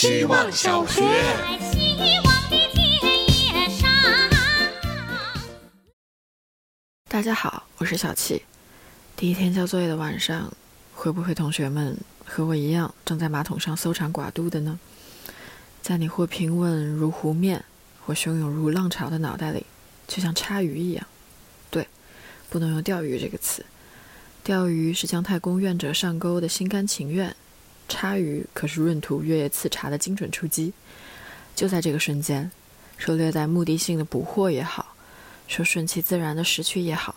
希望小学。大家好，我是小七。第一天交作业的晚上，会不会同学们和我一样，正在马桶上搜肠刮肚的呢？在你或平稳如湖面，或汹涌如浪潮的脑袋里，就像插鱼一样。对，不能用钓鱼这个词。钓鱼是姜太公愿者上钩的心甘情愿，叉鱼可是闰土月夜刺茶的精准出击。就在这个瞬间，说略带目的性的捕获也好，说顺其自然的失去也好，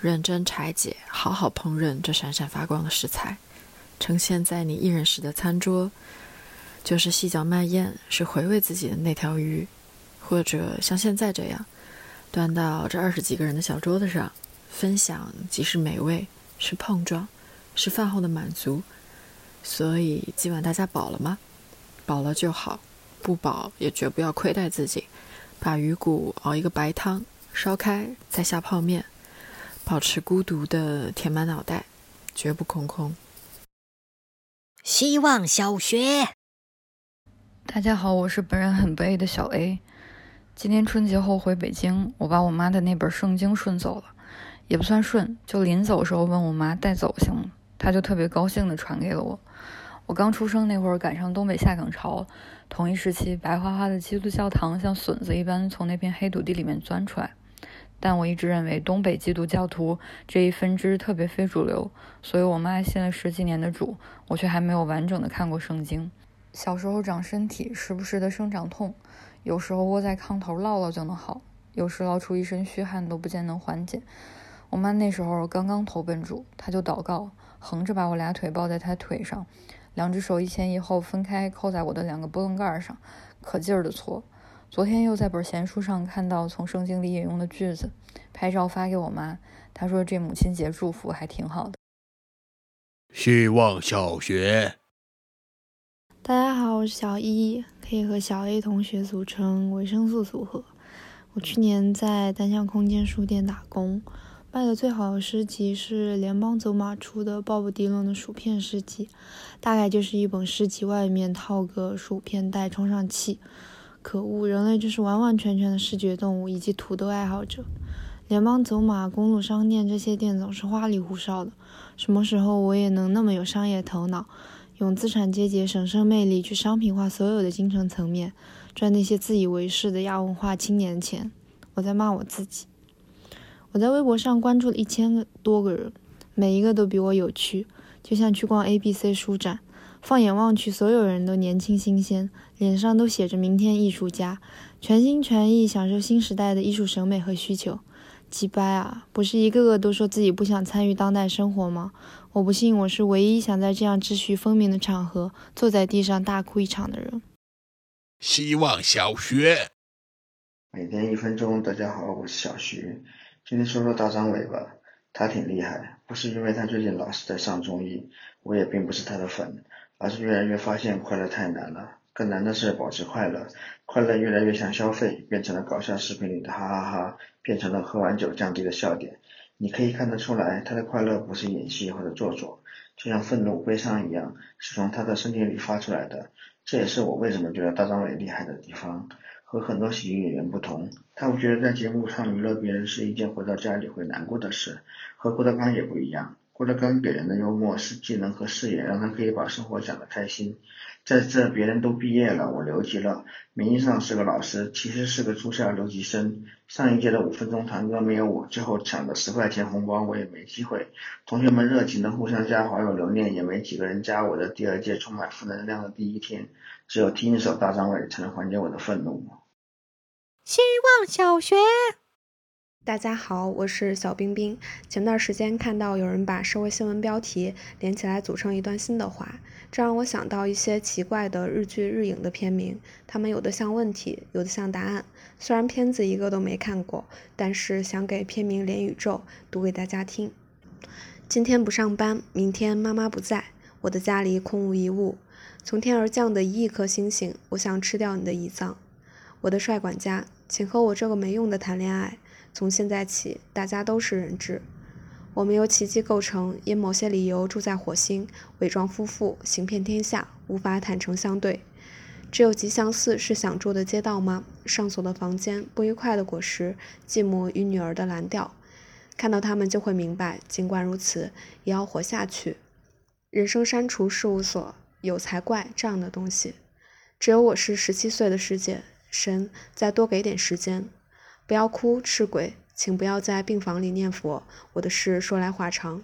认真拆解，好好烹饪这闪闪发光的食材，呈现在你一人食的餐桌，就是细嚼慢咽，是回味自己的那条鱼，或者像现在这样，端到这二十几个人的小桌子上，分享即是美味。是碰撞，是饭后的满足，所以今晚大家饱了吗？饱了就好，不饱也绝不要亏待自己。把鱼骨熬一个白汤，烧开再下泡面，保持孤独的填满脑袋，绝不空空。希望小学，大家好，我是本人很背的小 A。今年春节后回北京，我把我妈的那本圣经顺走了。也不算顺，就临走时候问我妈带走行吗？他就特别高兴地传给了我。我刚出生那会儿赶上东北下岗潮，同一时期白花花的基督教堂像笋子一般从那片黑土地里面钻出来。但我一直认为东北基督教徒这一分支特别非主流，所以我妈信了十几年的主，我却还没有完整的看过圣经。小时候长身体，时不时的生长痛，有时候窝在炕头唠唠就能好，有时唠出一身虚汗都不见能缓解。我妈那时候刚刚投奔主，她就祷告，横着把我俩腿抱在她腿上，两只手一前一后分开扣在我的两个波棱盖上，可劲儿的搓。昨天又在本闲书上看到从圣经里引用的句子，拍照发给我妈，她说这母亲节祝福还挺好的。希望小学，大家好，我是小一，可以和小 A 同学组成维生素组合。我去年在单向空间书店打工。卖的最好的诗集是联邦走马出的鲍勃·迪伦的薯片诗集，大概就是一本诗集外面套个薯片袋充上气。可恶，人类就是完完全全的视觉动物以及土豆爱好者。联邦走马、公路商店这些店总是花里胡哨的。什么时候我也能那么有商业头脑，用资产阶级神圣魅力去商品化所有的精神层面，赚那些自以为是的亚文化青年钱？我在骂我自己。我在微博上关注了一千多个人，每一个都比我有趣，就像去逛 A B C 书展。放眼望去，所有人都年轻新鲜，脸上都写着“明天艺术家”，全心全意享受新时代的艺术审美和需求。鸡掰啊！不是一个个都说自己不想参与当代生活吗？我不信我是唯一想在这样秩序分明的场合坐在地上大哭一场的人。希望小学，每天一分钟。大家好，我是小徐。今天说说大张伟吧，他挺厉害，不是因为他最近老是在上综艺，我也并不是他的粉，而是越来越发现快乐太难了，更难的是保持快乐，快乐越来越像消费，变成了搞笑视频里的哈哈哈，变成了喝完酒降低的笑点。你可以看得出来，他的快乐不是演戏或者做作，就像愤怒、悲伤一样，是从他的身体里发出来的。这也是我为什么觉得大张伟厉害的地方。和很多喜剧演员不同，他不觉得在节目上娱乐别人是一件回到家里会难过的事。和郭德纲也不一样，郭德纲给人的幽默是技能和视野，让他可以把生活讲得开心。在这别人都毕业了，我留级了，名义上是个老师，其实是个住校留级生。上一届的五分钟堂哥没有我，最后抢的十块钱红包我也没机会。同学们热情的互相加好友留念，也没几个人加我的第二届充满负能量的第一天。只有听一首大张伟才能缓解我的愤怒。希望小学，大家好，我是小冰冰。前段时间看到有人把社会新闻标题连起来组成一段新的话，这让我想到一些奇怪的日剧、日影的片名，他们有的像问题，有的像答案。虽然片子一个都没看过，但是想给片名连宇宙，读给大家听。今天不上班，明天妈妈不在，我的家里空无一物。从天而降的一亿颗星星，我想吃掉你的胰脏。我的帅管家，请和我这个没用的谈恋爱。从现在起，大家都是人质。我们由奇迹构成，因某些理由住在火星，伪装夫妇，行骗天下，无法坦诚相对。只有吉祥寺是想住的街道吗？上锁的房间，不愉快的果实，寂寞与女儿的蓝调。看到他们就会明白，尽管如此，也要活下去。人生删除事务所有才怪这样的东西。只有我是十七岁的世界。神，再多给点时间。不要哭，赤鬼，请不要在病房里念佛。我的事说来话长。